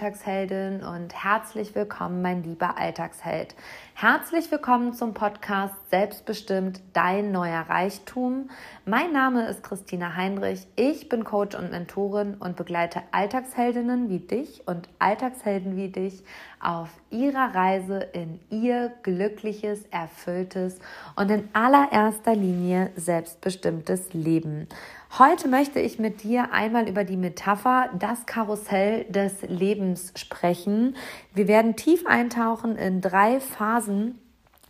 Alltagsheldin und herzlich willkommen, mein lieber Alltagsheld. Herzlich willkommen zum Podcast Selbstbestimmt dein neuer Reichtum. Mein Name ist Christina Heinrich. Ich bin Coach und Mentorin und begleite Alltagsheldinnen wie dich und Alltagshelden wie dich auf ihrer Reise in ihr glückliches, erfülltes und in allererster Linie selbstbestimmtes Leben. Heute möchte ich mit dir einmal über die Metapher das Karussell des Lebens sprechen. Wir werden tief eintauchen in drei Phasen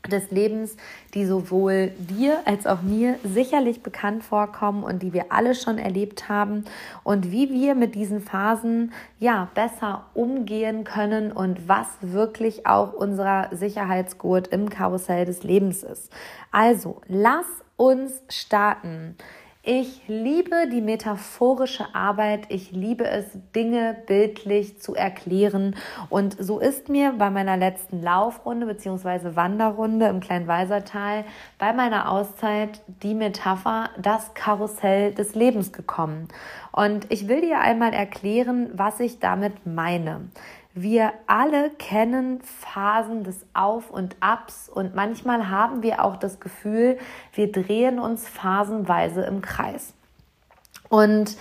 des Lebens, die sowohl dir als auch mir sicherlich bekannt vorkommen und die wir alle schon erlebt haben und wie wir mit diesen Phasen ja besser umgehen können und was wirklich auch unser Sicherheitsgurt im Karussell des Lebens ist. Also, lass uns starten. Ich liebe die metaphorische Arbeit. Ich liebe es, Dinge bildlich zu erklären. Und so ist mir bei meiner letzten Laufrunde bzw. Wanderrunde im Kleinweisertal bei meiner Auszeit die Metapher das Karussell des Lebens gekommen. Und ich will dir einmal erklären, was ich damit meine. Wir alle kennen Phasen des Auf und Abs und manchmal haben wir auch das Gefühl, wir drehen uns phasenweise im Kreis. Und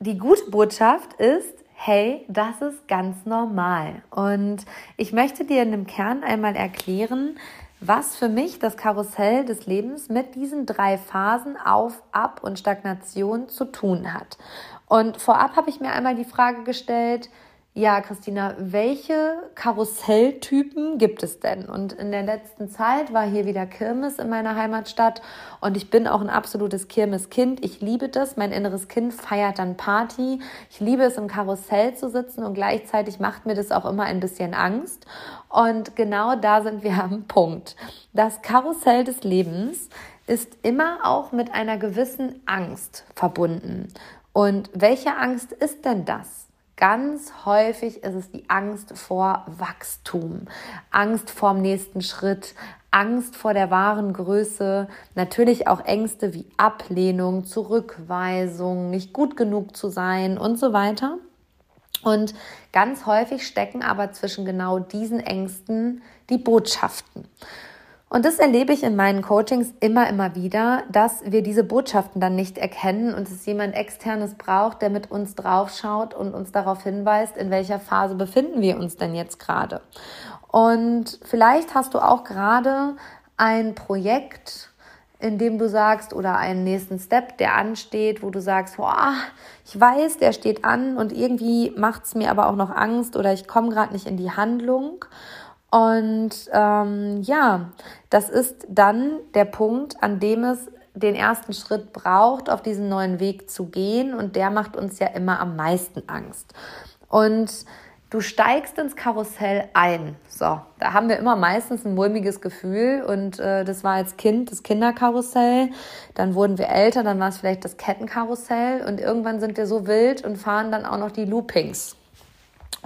die gute Botschaft ist, hey, das ist ganz normal. Und ich möchte dir in dem Kern einmal erklären, was für mich das Karussell des Lebens mit diesen drei Phasen Auf, Ab und Stagnation zu tun hat. Und vorab habe ich mir einmal die Frage gestellt, ja, Christina, welche Karusselltypen gibt es denn? Und in der letzten Zeit war hier wieder Kirmes in meiner Heimatstadt und ich bin auch ein absolutes Kirmeskind. Ich liebe das. Mein inneres Kind feiert dann Party. Ich liebe es, im Karussell zu sitzen und gleichzeitig macht mir das auch immer ein bisschen Angst. Und genau da sind wir am Punkt. Das Karussell des Lebens ist immer auch mit einer gewissen Angst verbunden. Und welche Angst ist denn das? Ganz häufig ist es die Angst vor Wachstum, Angst vorm nächsten Schritt, Angst vor der wahren Größe, natürlich auch Ängste wie Ablehnung, Zurückweisung, nicht gut genug zu sein und so weiter. Und ganz häufig stecken aber zwischen genau diesen Ängsten die Botschaften. Und das erlebe ich in meinen Coachings immer, immer wieder, dass wir diese Botschaften dann nicht erkennen und es jemand externes braucht, der mit uns draufschaut und uns darauf hinweist, in welcher Phase befinden wir uns denn jetzt gerade. Und vielleicht hast du auch gerade ein Projekt, in dem du sagst, oder einen nächsten Step, der ansteht, wo du sagst, boah, ich weiß, der steht an und irgendwie macht es mir aber auch noch Angst oder ich komme gerade nicht in die Handlung. Und ähm, ja, das ist dann der Punkt, an dem es den ersten Schritt braucht, auf diesen neuen Weg zu gehen. Und der macht uns ja immer am meisten Angst. Und du steigst ins Karussell ein. So, da haben wir immer meistens ein mulmiges Gefühl. Und äh, das war als Kind das Kinderkarussell. Dann wurden wir älter, dann war es vielleicht das Kettenkarussell. Und irgendwann sind wir so wild und fahren dann auch noch die Loopings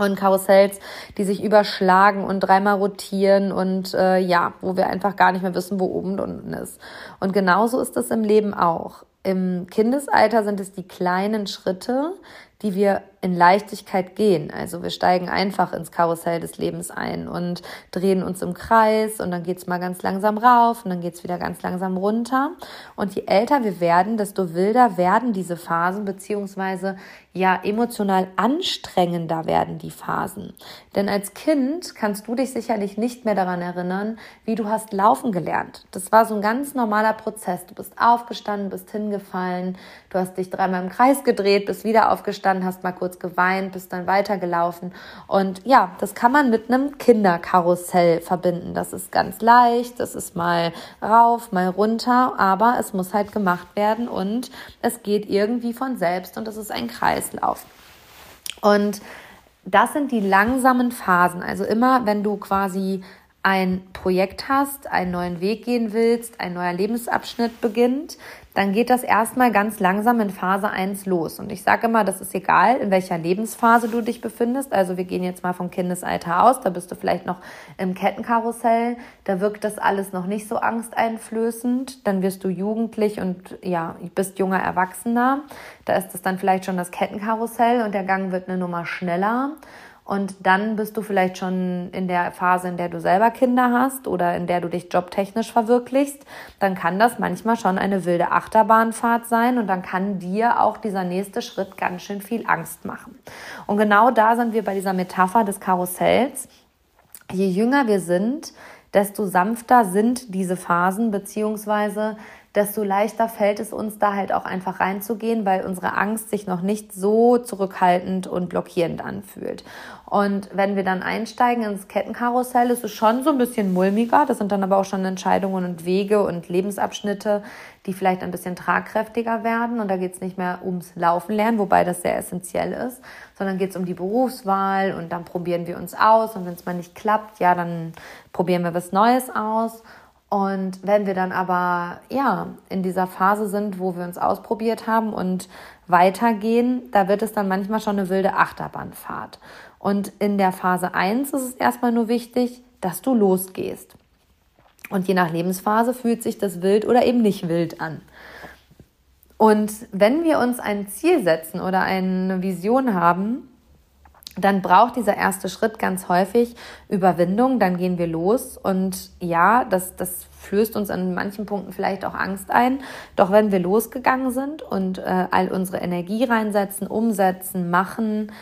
und Karussells, die sich überschlagen und dreimal rotieren und äh, ja, wo wir einfach gar nicht mehr wissen, wo oben und unten ist. Und genauso ist es im Leben auch. Im Kindesalter sind es die kleinen Schritte, die wir in Leichtigkeit gehen. Also wir steigen einfach ins Karussell des Lebens ein und drehen uns im Kreis und dann geht's mal ganz langsam rauf und dann geht's wieder ganz langsam runter. Und je älter wir werden, desto wilder werden diese Phasen, beziehungsweise ja emotional anstrengender werden die Phasen. Denn als Kind kannst du dich sicherlich nicht mehr daran erinnern, wie du hast laufen gelernt. Das war so ein ganz normaler Prozess. Du bist aufgestanden, bist hingefallen, du hast dich dreimal im Kreis gedreht, bist wieder aufgestanden, hast mal kurz kurz geweint, bist dann weitergelaufen. Und ja, das kann man mit einem Kinderkarussell verbinden. Das ist ganz leicht, das ist mal rauf, mal runter, aber es muss halt gemacht werden und es geht irgendwie von selbst und es ist ein Kreislauf. Und das sind die langsamen Phasen. Also immer, wenn du quasi ein Projekt hast, einen neuen Weg gehen willst, ein neuer Lebensabschnitt beginnt, dann geht das erstmal ganz langsam in Phase 1 los. Und ich sage immer, das ist egal, in welcher Lebensphase du dich befindest. Also wir gehen jetzt mal vom Kindesalter aus, da bist du vielleicht noch im Kettenkarussell, da wirkt das alles noch nicht so angsteinflößend. Dann wirst du jugendlich und ja, bist junger Erwachsener. Da ist es dann vielleicht schon das Kettenkarussell und der Gang wird eine Nummer schneller. Und dann bist du vielleicht schon in der Phase, in der du selber Kinder hast oder in der du dich jobtechnisch verwirklichst. Dann kann das manchmal schon eine wilde Achterbahnfahrt sein und dann kann dir auch dieser nächste Schritt ganz schön viel Angst machen. Und genau da sind wir bei dieser Metapher des Karussells. Je jünger wir sind, desto sanfter sind diese Phasen, beziehungsweise desto leichter fällt es uns da halt auch einfach reinzugehen, weil unsere Angst sich noch nicht so zurückhaltend und blockierend anfühlt. Und wenn wir dann einsteigen ins Kettenkarussell, ist es schon so ein bisschen mulmiger. Das sind dann aber auch schon Entscheidungen und Wege und Lebensabschnitte, die vielleicht ein bisschen tragkräftiger werden. Und da geht es nicht mehr ums Laufen lernen, wobei das sehr essentiell ist, sondern geht es um die Berufswahl und dann probieren wir uns aus. Und wenn es mal nicht klappt, ja, dann probieren wir was Neues aus. Und wenn wir dann aber ja in dieser Phase sind, wo wir uns ausprobiert haben und weitergehen, da wird es dann manchmal schon eine wilde Achterbahnfahrt. Und in der Phase 1 ist es erstmal nur wichtig, dass du losgehst. Und je nach Lebensphase fühlt sich das wild oder eben nicht wild an. Und wenn wir uns ein Ziel setzen oder eine Vision haben, dann braucht dieser erste Schritt ganz häufig Überwindung, dann gehen wir los und ja, das, das flößt uns an manchen Punkten vielleicht auch Angst ein. Doch wenn wir losgegangen sind und äh, all unsere Energie reinsetzen, umsetzen, machen,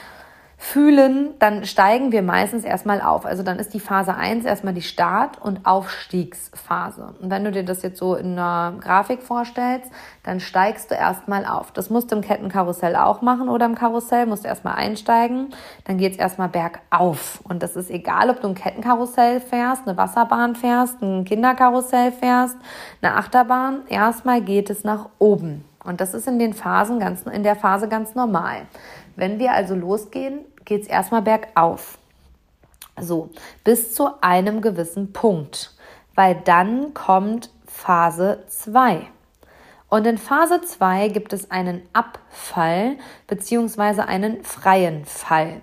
fühlen, dann steigen wir meistens erstmal auf. Also dann ist die Phase 1 erstmal die Start- und Aufstiegsphase. Und wenn du dir das jetzt so in einer Grafik vorstellst, dann steigst du erstmal auf. Das musst du im Kettenkarussell auch machen oder im Karussell, musst du erstmal einsteigen. Dann geht's erstmal bergauf. Und das ist egal, ob du ein Kettenkarussell fährst, eine Wasserbahn fährst, ein Kinderkarussell fährst, eine Achterbahn. Erstmal geht es nach oben. Und das ist in den Phasen ganz, in der Phase ganz normal. Wenn wir also losgehen, geht es erstmal bergauf. So, bis zu einem gewissen Punkt. Weil dann kommt Phase 2. Und in Phase 2 gibt es einen Abfall beziehungsweise einen freien Fall.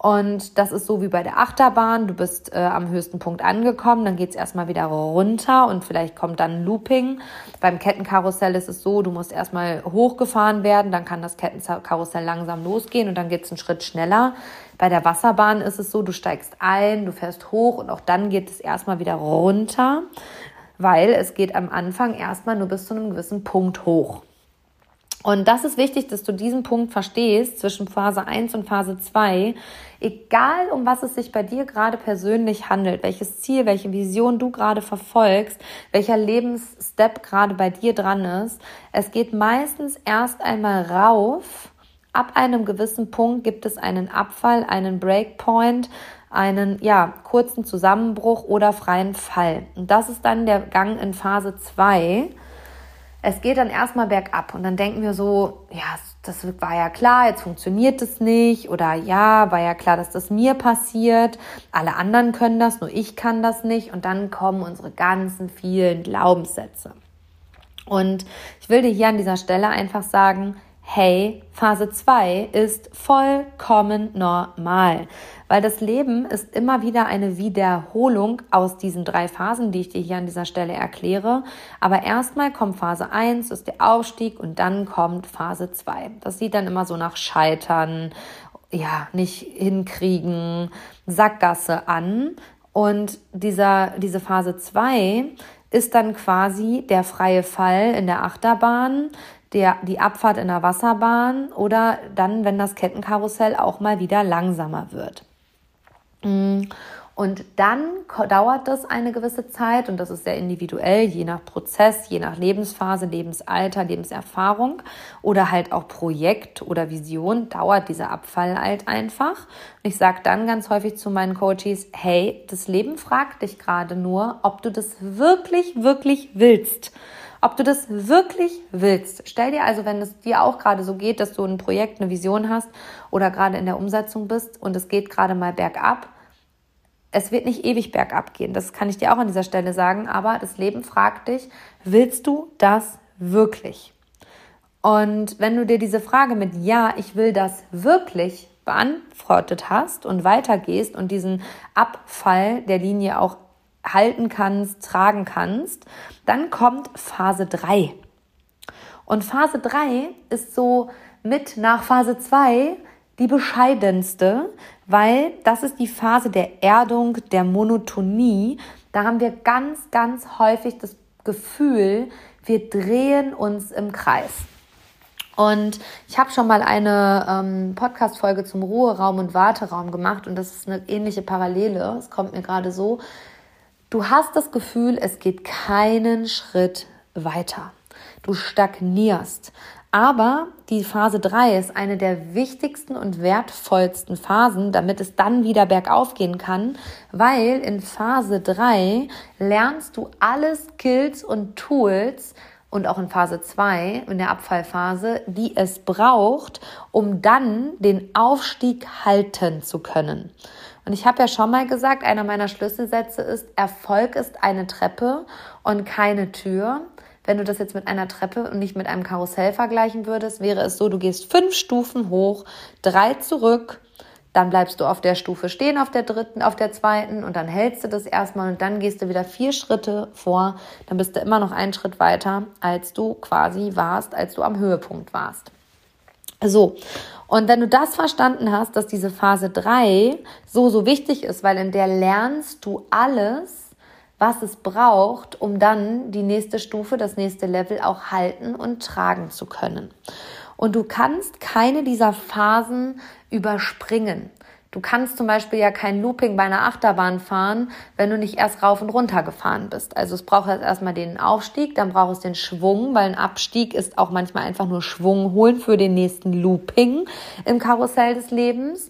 Und das ist so wie bei der Achterbahn. Du bist äh, am höchsten Punkt angekommen, dann geht's erstmal wieder runter und vielleicht kommt dann Looping. Beim Kettenkarussell ist es so, du musst erstmal hochgefahren werden, dann kann das Kettenkarussell langsam losgehen und dann geht's einen Schritt schneller. Bei der Wasserbahn ist es so, du steigst ein, du fährst hoch und auch dann geht es erstmal wieder runter, weil es geht am Anfang erstmal nur bis zu einem gewissen Punkt hoch. Und das ist wichtig, dass du diesen Punkt verstehst zwischen Phase 1 und Phase 2. Egal, um was es sich bei dir gerade persönlich handelt, welches Ziel, welche Vision du gerade verfolgst, welcher Lebensstep gerade bei dir dran ist, es geht meistens erst einmal rauf. Ab einem gewissen Punkt gibt es einen Abfall, einen Breakpoint, einen ja, kurzen Zusammenbruch oder freien Fall. Und das ist dann der Gang in Phase 2 es geht dann erstmal bergab und dann denken wir so, ja, das war ja klar, jetzt funktioniert es nicht oder ja, war ja klar, dass das mir passiert, alle anderen können das, nur ich kann das nicht und dann kommen unsere ganzen vielen Glaubenssätze. Und ich will dir hier an dieser Stelle einfach sagen, hey, Phase 2 ist vollkommen normal, weil das Leben ist immer wieder eine Wiederholung aus diesen drei Phasen, die ich dir hier an dieser Stelle erkläre. Aber erstmal kommt Phase 1, ist der Aufstieg und dann kommt Phase 2. Das sieht dann immer so nach Scheitern, ja, nicht hinkriegen, Sackgasse an. Und dieser, diese Phase 2 ist dann quasi der freie Fall in der Achterbahn, der, die Abfahrt in der Wasserbahn oder dann, wenn das Kettenkarussell auch mal wieder langsamer wird. Mm, und dann dauert das eine gewisse Zeit und das ist sehr individuell, je nach Prozess, je nach Lebensphase, Lebensalter, Lebenserfahrung oder halt auch Projekt oder Vision, dauert dieser Abfall halt einfach. Ich sage dann ganz häufig zu meinen Coaches, hey, das Leben fragt dich gerade nur, ob du das wirklich, wirklich willst ob du das wirklich willst. Stell dir also, wenn es dir auch gerade so geht, dass du ein Projekt, eine Vision hast oder gerade in der Umsetzung bist und es geht gerade mal bergab, es wird nicht ewig bergab gehen. Das kann ich dir auch an dieser Stelle sagen. Aber das Leben fragt dich, willst du das wirklich? Und wenn du dir diese Frage mit Ja, ich will das wirklich beantwortet hast und weitergehst und diesen Abfall der Linie auch halten kannst, tragen kannst, dann kommt Phase 3. Und Phase 3 ist so mit nach Phase 2 die bescheidenste, weil das ist die Phase der Erdung, der Monotonie. Da haben wir ganz, ganz häufig das Gefühl, wir drehen uns im Kreis. Und ich habe schon mal eine ähm, Podcast-Folge zum Ruheraum und Warteraum gemacht und das ist eine ähnliche Parallele. Es kommt mir gerade so. Du hast das Gefühl, es geht keinen Schritt weiter. Du stagnierst. Aber die Phase 3 ist eine der wichtigsten und wertvollsten Phasen, damit es dann wieder bergauf gehen kann, weil in Phase 3 lernst du alle Skills und Tools und auch in Phase 2, in der Abfallphase, die es braucht, um dann den Aufstieg halten zu können. Und ich habe ja schon mal gesagt, einer meiner Schlüsselsätze ist, Erfolg ist eine Treppe und keine Tür. Wenn du das jetzt mit einer Treppe und nicht mit einem Karussell vergleichen würdest, wäre es so, du gehst fünf Stufen hoch, drei zurück, dann bleibst du auf der Stufe stehen, auf der dritten, auf der zweiten und dann hältst du das erstmal und dann gehst du wieder vier Schritte vor, dann bist du immer noch einen Schritt weiter, als du quasi warst, als du am Höhepunkt warst. So, und wenn du das verstanden hast, dass diese Phase 3 so, so wichtig ist, weil in der lernst du alles, was es braucht, um dann die nächste Stufe, das nächste Level auch halten und tragen zu können. Und du kannst keine dieser Phasen überspringen. Du kannst zum Beispiel ja kein Looping bei einer Achterbahn fahren, wenn du nicht erst rauf und runter gefahren bist. Also es braucht jetzt erstmal den Aufstieg, dann braucht es den Schwung, weil ein Abstieg ist auch manchmal einfach nur Schwung holen für den nächsten Looping im Karussell des Lebens.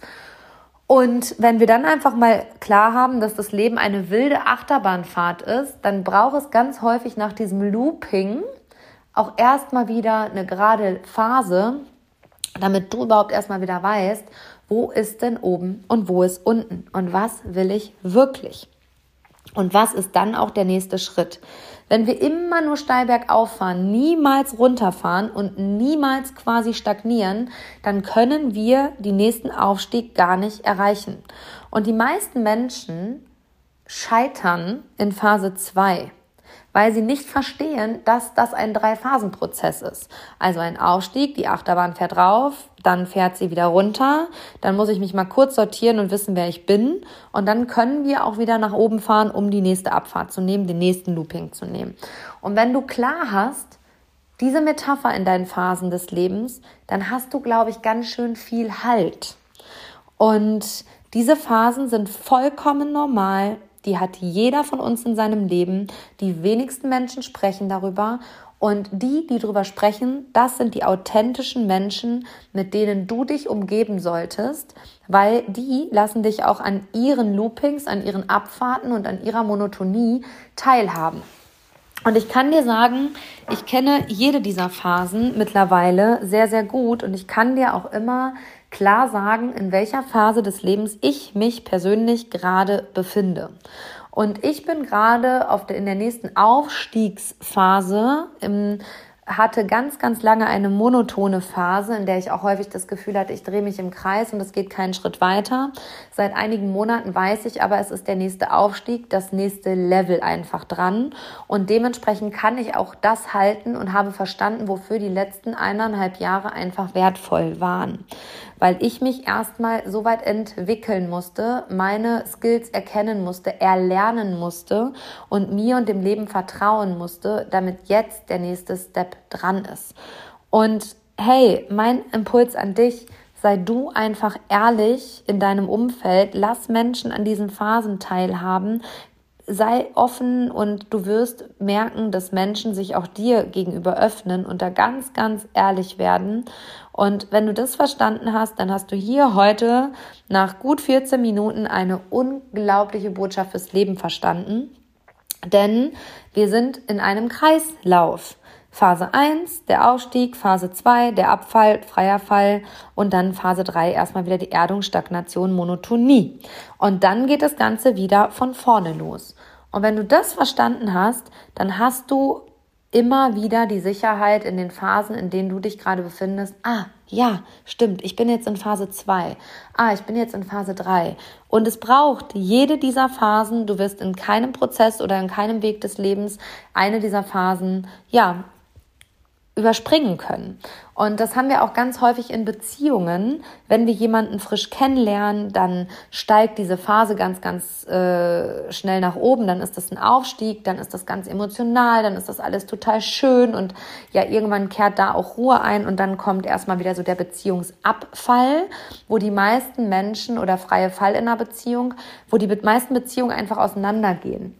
Und wenn wir dann einfach mal klar haben, dass das Leben eine wilde Achterbahnfahrt ist, dann braucht es ganz häufig nach diesem Looping auch erstmal wieder eine gerade Phase, damit du überhaupt erstmal wieder weißt, wo ist denn oben und wo ist unten und was will ich wirklich. Und was ist dann auch der nächste Schritt? Wenn wir immer nur steil bergauf fahren, niemals runterfahren und niemals quasi stagnieren, dann können wir den nächsten Aufstieg gar nicht erreichen. Und die meisten Menschen scheitern in Phase 2 weil sie nicht verstehen, dass das ein Drei-Phasen-Prozess ist. Also ein Aufstieg, die Achterbahn fährt rauf, dann fährt sie wieder runter, dann muss ich mich mal kurz sortieren und wissen, wer ich bin und dann können wir auch wieder nach oben fahren, um die nächste Abfahrt zu nehmen, den nächsten Looping zu nehmen. Und wenn du klar hast, diese Metapher in deinen Phasen des Lebens, dann hast du, glaube ich, ganz schön viel Halt. Und diese Phasen sind vollkommen normal die hat jeder von uns in seinem Leben. Die wenigsten Menschen sprechen darüber. Und die, die darüber sprechen, das sind die authentischen Menschen, mit denen du dich umgeben solltest, weil die lassen dich auch an ihren Loopings, an ihren Abfahrten und an ihrer Monotonie teilhaben. Und ich kann dir sagen, ich kenne jede dieser Phasen mittlerweile sehr, sehr gut und ich kann dir auch immer klar sagen, in welcher Phase des Lebens ich mich persönlich gerade befinde. Und ich bin gerade auf der, in der nächsten Aufstiegsphase im hatte ganz, ganz lange eine monotone Phase, in der ich auch häufig das Gefühl hatte, ich drehe mich im Kreis und es geht keinen Schritt weiter. Seit einigen Monaten weiß ich aber, es ist der nächste Aufstieg, das nächste Level einfach dran. Und dementsprechend kann ich auch das halten und habe verstanden, wofür die letzten eineinhalb Jahre einfach wertvoll waren. Weil ich mich erstmal so weit entwickeln musste, meine Skills erkennen musste, erlernen musste und mir und dem Leben vertrauen musste, damit jetzt der nächste Step dran ist. Und hey, mein Impuls an dich, sei du einfach ehrlich in deinem Umfeld, lass Menschen an diesen Phasen teilhaben, sei offen und du wirst merken, dass Menschen sich auch dir gegenüber öffnen und da ganz, ganz ehrlich werden. Und wenn du das verstanden hast, dann hast du hier heute nach gut 14 Minuten eine unglaubliche Botschaft fürs Leben verstanden. Denn wir sind in einem Kreislauf. Phase 1, der Aufstieg, Phase 2, der Abfall, freier Fall und dann Phase 3 erstmal wieder die Erdung, Stagnation, Monotonie. Und dann geht das Ganze wieder von vorne los. Und wenn du das verstanden hast, dann hast du immer wieder die Sicherheit in den Phasen, in denen du dich gerade befindest. Ah, ja, stimmt, ich bin jetzt in Phase 2. Ah, ich bin jetzt in Phase 3. Und es braucht jede dieser Phasen, du wirst in keinem Prozess oder in keinem Weg des Lebens eine dieser Phasen, ja, überspringen können. Und das haben wir auch ganz häufig in Beziehungen. Wenn wir jemanden frisch kennenlernen, dann steigt diese Phase ganz, ganz äh, schnell nach oben. Dann ist das ein Aufstieg, dann ist das ganz emotional, dann ist das alles total schön und ja, irgendwann kehrt da auch Ruhe ein und dann kommt erstmal wieder so der Beziehungsabfall, wo die meisten Menschen oder freie Fall in einer Beziehung, wo die meisten Beziehungen einfach auseinandergehen.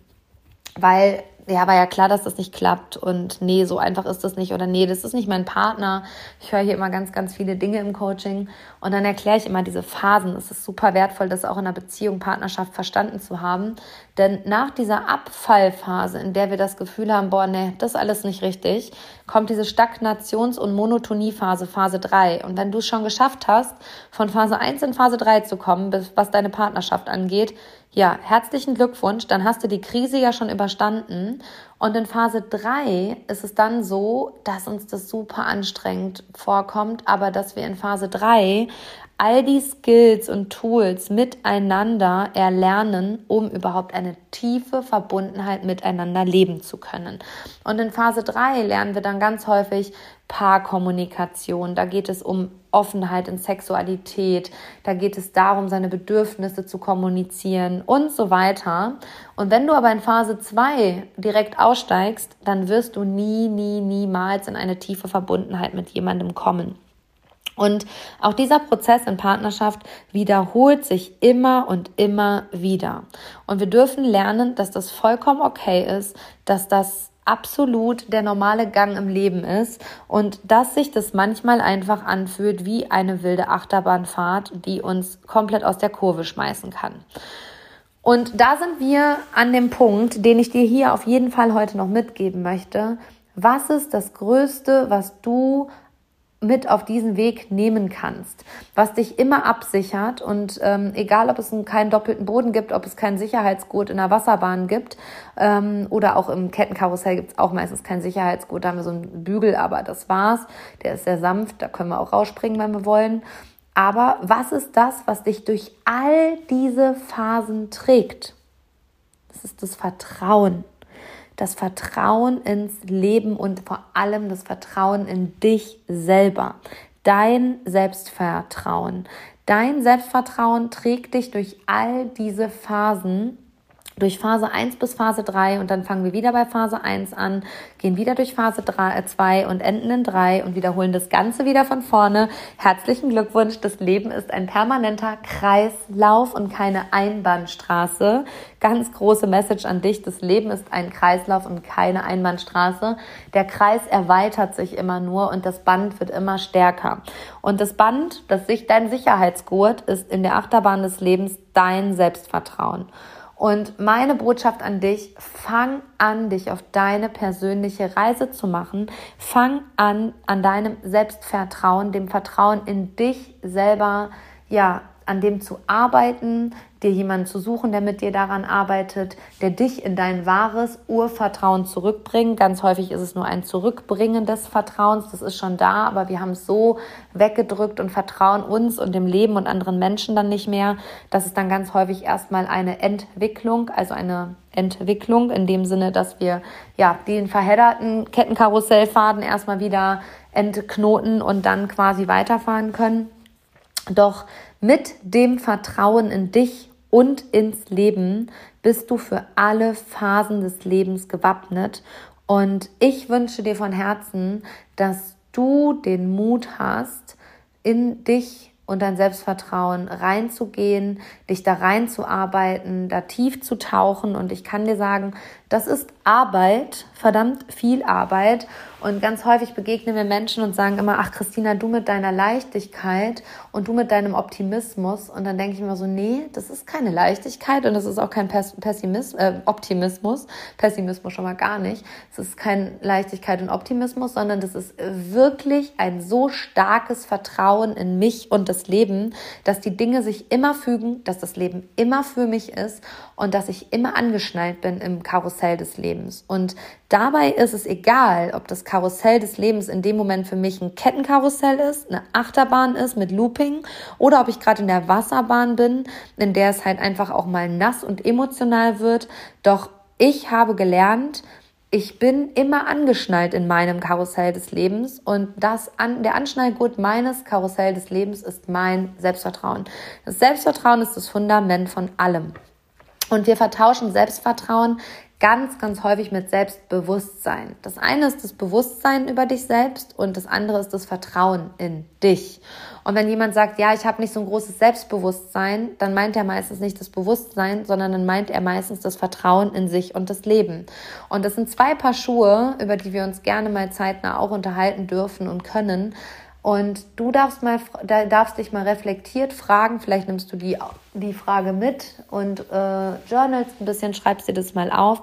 Weil ja, war ja klar, dass das nicht klappt und nee, so einfach ist das nicht oder nee, das ist nicht mein Partner. Ich höre hier immer ganz, ganz viele Dinge im Coaching und dann erkläre ich immer diese Phasen. Es ist super wertvoll, das auch in einer Beziehung, Partnerschaft verstanden zu haben, denn nach dieser Abfallphase, in der wir das Gefühl haben, boah, nee, das ist alles nicht richtig, kommt diese Stagnations- und Monotoniephase, Phase 3. Und wenn du es schon geschafft hast, von Phase 1 in Phase 3 zu kommen, was deine Partnerschaft angeht, ja, herzlichen Glückwunsch, dann hast du die Krise ja schon überstanden. Und in Phase 3 ist es dann so, dass uns das super anstrengend vorkommt, aber dass wir in Phase 3 all die Skills und Tools miteinander erlernen, um überhaupt eine tiefe Verbundenheit miteinander leben zu können. Und in Phase 3 lernen wir dann ganz häufig Paarkommunikation. Da geht es um Offenheit in Sexualität. Da geht es darum, seine Bedürfnisse zu kommunizieren und so weiter. Und wenn du aber in Phase 2 direkt aussteigst, dann wirst du nie, nie, niemals in eine tiefe Verbundenheit mit jemandem kommen. Und auch dieser Prozess in Partnerschaft wiederholt sich immer und immer wieder. Und wir dürfen lernen, dass das vollkommen okay ist, dass das absolut der normale Gang im Leben ist und dass sich das manchmal einfach anfühlt wie eine wilde Achterbahnfahrt, die uns komplett aus der Kurve schmeißen kann. Und da sind wir an dem Punkt, den ich dir hier auf jeden Fall heute noch mitgeben möchte. Was ist das Größte, was du mit auf diesen Weg nehmen kannst, was dich immer absichert und ähm, egal, ob es einen, keinen doppelten Boden gibt, ob es keinen Sicherheitsgurt in der Wasserbahn gibt ähm, oder auch im Kettenkarussell gibt es auch meistens keinen Sicherheitsgurt, da haben wir so einen Bügel, aber das war's, der ist sehr sanft, da können wir auch rausspringen, wenn wir wollen. Aber was ist das, was dich durch all diese Phasen trägt? Das ist das Vertrauen das Vertrauen ins Leben und vor allem das Vertrauen in dich selber. Dein Selbstvertrauen. Dein Selbstvertrauen trägt dich durch all diese Phasen durch Phase 1 bis Phase 3 und dann fangen wir wieder bei Phase 1 an, gehen wieder durch Phase 3, 2 äh, und enden in 3 und wiederholen das Ganze wieder von vorne. Herzlichen Glückwunsch, das Leben ist ein permanenter Kreislauf und keine Einbahnstraße. Ganz große Message an dich, das Leben ist ein Kreislauf und keine Einbahnstraße. Der Kreis erweitert sich immer nur und das Band wird immer stärker. Und das Band, das sich dein Sicherheitsgurt ist in der Achterbahn des Lebens dein Selbstvertrauen. Und meine Botschaft an dich, fang an, dich auf deine persönliche Reise zu machen. Fang an, an deinem Selbstvertrauen, dem Vertrauen in dich selber, ja, an dem zu arbeiten, dir jemanden zu suchen, der mit dir daran arbeitet, der dich in dein wahres Urvertrauen zurückbringt. Ganz häufig ist es nur ein Zurückbringen des Vertrauens, das ist schon da, aber wir haben es so weggedrückt und vertrauen uns und dem Leben und anderen Menschen dann nicht mehr. Das ist dann ganz häufig erstmal eine Entwicklung, also eine Entwicklung in dem Sinne, dass wir ja den verhedderten Kettenkarussellfaden erstmal wieder entknoten und dann quasi weiterfahren können. Doch mit dem Vertrauen in dich und ins Leben bist du für alle Phasen des Lebens gewappnet. Und ich wünsche dir von Herzen, dass du den Mut hast, in dich und dein Selbstvertrauen reinzugehen, dich da reinzuarbeiten, da tief zu tauchen. Und ich kann dir sagen, Das ist Arbeit, verdammt viel Arbeit. Und ganz häufig begegnen wir Menschen und sagen immer, ach Christina, du mit deiner Leichtigkeit und du mit deinem Optimismus. Und dann denke ich immer so, nee, das ist keine Leichtigkeit und das ist auch kein Pessimismus, äh, Optimismus. Pessimismus schon mal gar nicht. Es ist kein Leichtigkeit und Optimismus, sondern das ist wirklich ein so starkes Vertrauen in mich und das Leben, dass die Dinge sich immer fügen, dass das Leben immer für mich ist und dass ich immer angeschnallt bin im Karussell des Lebens. Und dabei ist es egal, ob das Karussell des Lebens in dem Moment für mich ein Kettenkarussell ist, eine Achterbahn ist mit Looping oder ob ich gerade in der Wasserbahn bin, in der es halt einfach auch mal nass und emotional wird. Doch ich habe gelernt, ich bin immer angeschnallt in meinem Karussell des Lebens und das an, der Anschnallgurt meines Karussell des Lebens ist mein Selbstvertrauen. Das Selbstvertrauen ist das Fundament von allem. Und wir vertauschen Selbstvertrauen ganz, ganz häufig mit Selbstbewusstsein. Das eine ist das Bewusstsein über dich selbst und das andere ist das Vertrauen in dich. Und wenn jemand sagt, ja, ich habe nicht so ein großes Selbstbewusstsein, dann meint er meistens nicht das Bewusstsein, sondern dann meint er meistens das Vertrauen in sich und das Leben. Und das sind zwei Paar Schuhe, über die wir uns gerne mal zeitnah auch unterhalten dürfen und können. Und du darfst mal, darfst dich mal reflektiert fragen, vielleicht nimmst du die, die Frage mit und äh, journalst ein bisschen, schreibst dir das mal auf.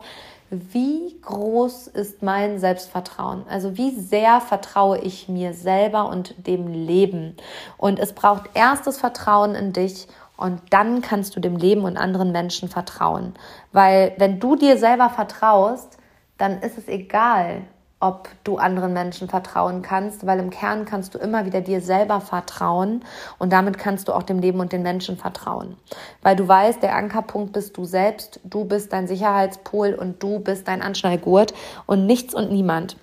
Wie groß ist mein Selbstvertrauen? Also wie sehr vertraue ich mir selber und dem Leben? Und es braucht erst das Vertrauen in dich und dann kannst du dem Leben und anderen Menschen vertrauen. Weil wenn du dir selber vertraust, dann ist es egal, ob du anderen Menschen vertrauen kannst, weil im Kern kannst du immer wieder dir selber vertrauen und damit kannst du auch dem Leben und den Menschen vertrauen. Weil du weißt, der Ankerpunkt bist du selbst, du bist dein Sicherheitspol und du bist dein Anschnallgurt und nichts und niemand.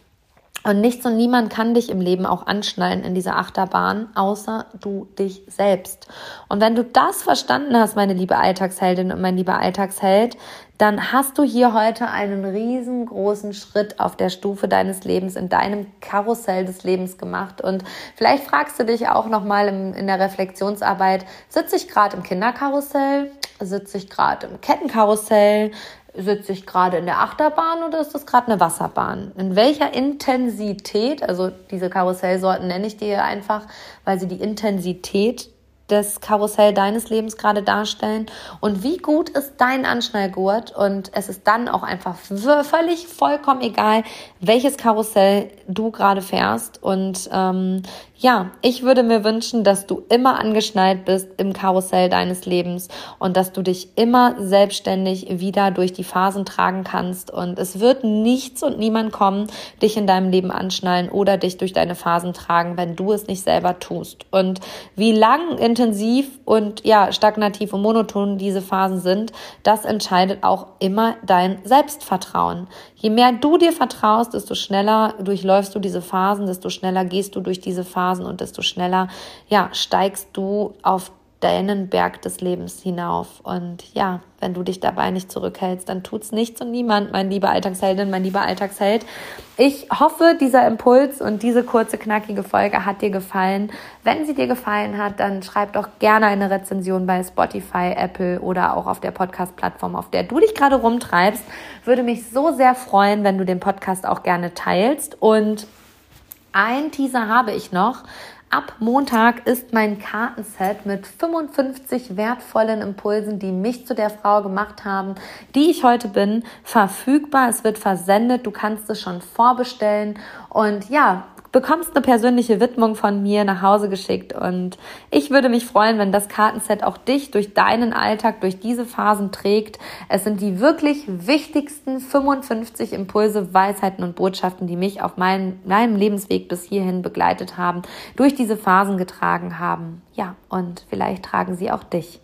Und nichts und niemand kann dich im Leben auch anschnallen in dieser Achterbahn, außer du dich selbst. Und wenn du das verstanden hast, meine liebe Alltagsheldin und mein lieber Alltagsheld, dann hast du hier heute einen riesengroßen Schritt auf der Stufe deines Lebens, in deinem Karussell des Lebens gemacht. Und vielleicht fragst du dich auch nochmal in der Reflexionsarbeit, sitze ich gerade im Kinderkarussell? Sitze ich gerade im Kettenkarussell? Sitze ich gerade in der Achterbahn oder ist das gerade eine Wasserbahn? In welcher Intensität, also diese Karussellsorten nenne ich dir einfach, weil sie die Intensität das Karussell deines Lebens gerade darstellen? Und wie gut ist dein Anschnallgurt? Und es ist dann auch einfach völlig vollkommen egal, welches Karussell du gerade fährst. Und ähm, ja, ich würde mir wünschen, dass du immer angeschnallt bist im Karussell deines Lebens und dass du dich immer selbstständig wieder durch die Phasen tragen kannst. Und es wird nichts und niemand kommen, dich in deinem Leben anschnallen oder dich durch deine Phasen tragen, wenn du es nicht selber tust. Und wie lang, intensiv und ja, stagnativ und monoton diese Phasen sind, das entscheidet auch immer dein Selbstvertrauen. Je mehr du dir vertraust, desto schneller durchläufst du diese Phasen, desto schneller gehst du durch diese Phasen Phasen und desto schneller, ja, steigst du auf deinen Berg des Lebens hinauf. Und ja, wenn du dich dabei nicht zurückhältst, dann tut's nichts und niemand, mein lieber Alltagsheldin, mein lieber Alltagsheld. Ich hoffe, dieser Impuls und diese kurze, knackige Folge hat dir gefallen. Wenn sie dir gefallen hat, dann schreib doch gerne eine Rezension bei Spotify, Apple oder auch auf der Podcast-Plattform, auf der du dich gerade rumtreibst. Würde mich so sehr freuen, wenn du den Podcast auch gerne teilst und ein Teaser habe ich noch. Ab Montag ist mein Kartenset mit 55 wertvollen Impulsen, die mich zu der Frau gemacht haben, die ich heute bin, verfügbar. Es wird versendet. Du kannst es schon vorbestellen. Und ja, bekommst eine persönliche Widmung von mir nach Hause geschickt und ich würde mich freuen, wenn das Kartenset auch dich durch deinen Alltag, durch diese Phasen trägt. Es sind die wirklich wichtigsten 55 Impulse, Weisheiten und Botschaften, die mich auf meinen, meinem Lebensweg bis hierhin begleitet haben, durch diese Phasen getragen haben. Ja, und vielleicht tragen sie auch dich.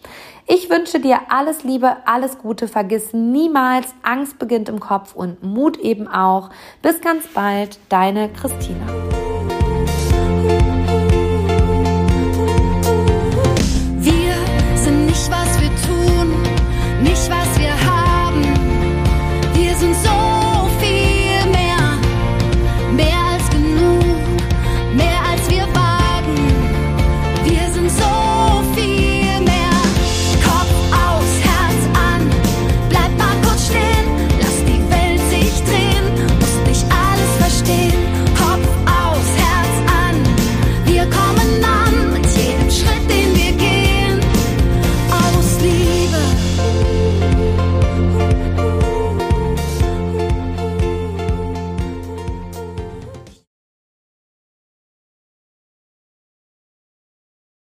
Ich wünsche dir alles Liebe, alles Gute. Vergiss niemals, Angst beginnt im Kopf und Mut eben auch. Bis ganz bald, deine Christina.